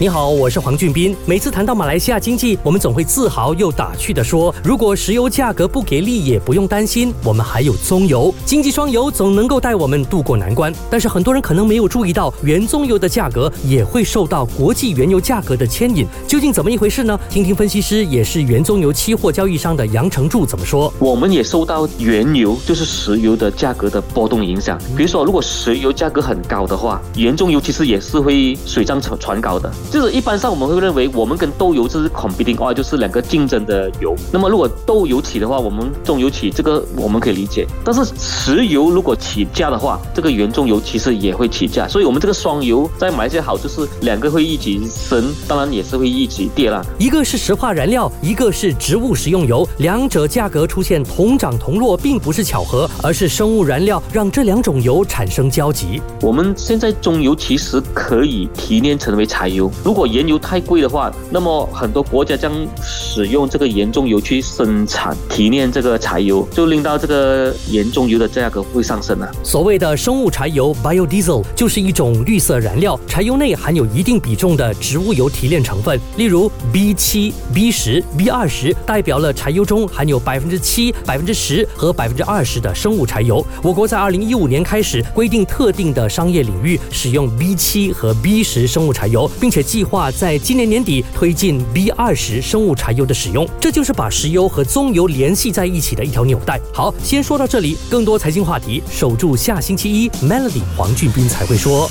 你好，我是黄俊斌。每次谈到马来西亚经济，我们总会自豪又打趣地说：“如果石油价格不给力，也不用担心，我们还有棕油，经济双油总能够带我们渡过难关。”但是很多人可能没有注意到，原棕油的价格也会受到国际原油价格的牵引。究竟怎么一回事呢？听听分析师，也是原棕油期货交易商的杨成柱怎么说。我们也受到原油，就是石油的价格的波动影响。比如说，如果石油价格很高的话，原棕油其实也是会水涨船船高的。就是一般上我们会认为，我们跟豆油这是 competing oil，就是两个竞争的油。那么如果豆油起的话，我们中油起，这个我们可以理解。但是石油如果起价的话，这个原中油其实也会起价。所以，我们这个双油在马来西亚好，就是两个会一起升，当然也是会一起跌啦。一个是石化燃料，一个是植物食用油，两者价格出现同涨同落，并不是巧合，而是生物燃料让这两种油产生交集。我们现在中油其实可以提炼成为柴油，如果原油太贵的话，那么很多国家将使用这个盐中油去生产提炼这个柴油，就令到这个盐中油的价格会上升啊。所谓的生物柴油 （biodiesel） 就是一种绿色燃料，柴油内含有一定比重的植物油提炼成分，例如 B 七、B 十、B 二十，代表了柴油中含有百分之七、百分之十和百分之二十的生物柴油。我国在二零一五年开始规定特定的商业领域使用 B 七和 B 十生物柴油，并且计划在今年年底推进 B 二十生物柴油的使用，这就是把石油和棕油联系在一起的一条纽带。好，先说到这里，更多财经话题，守住下星期一 Melody 黄俊斌才会说。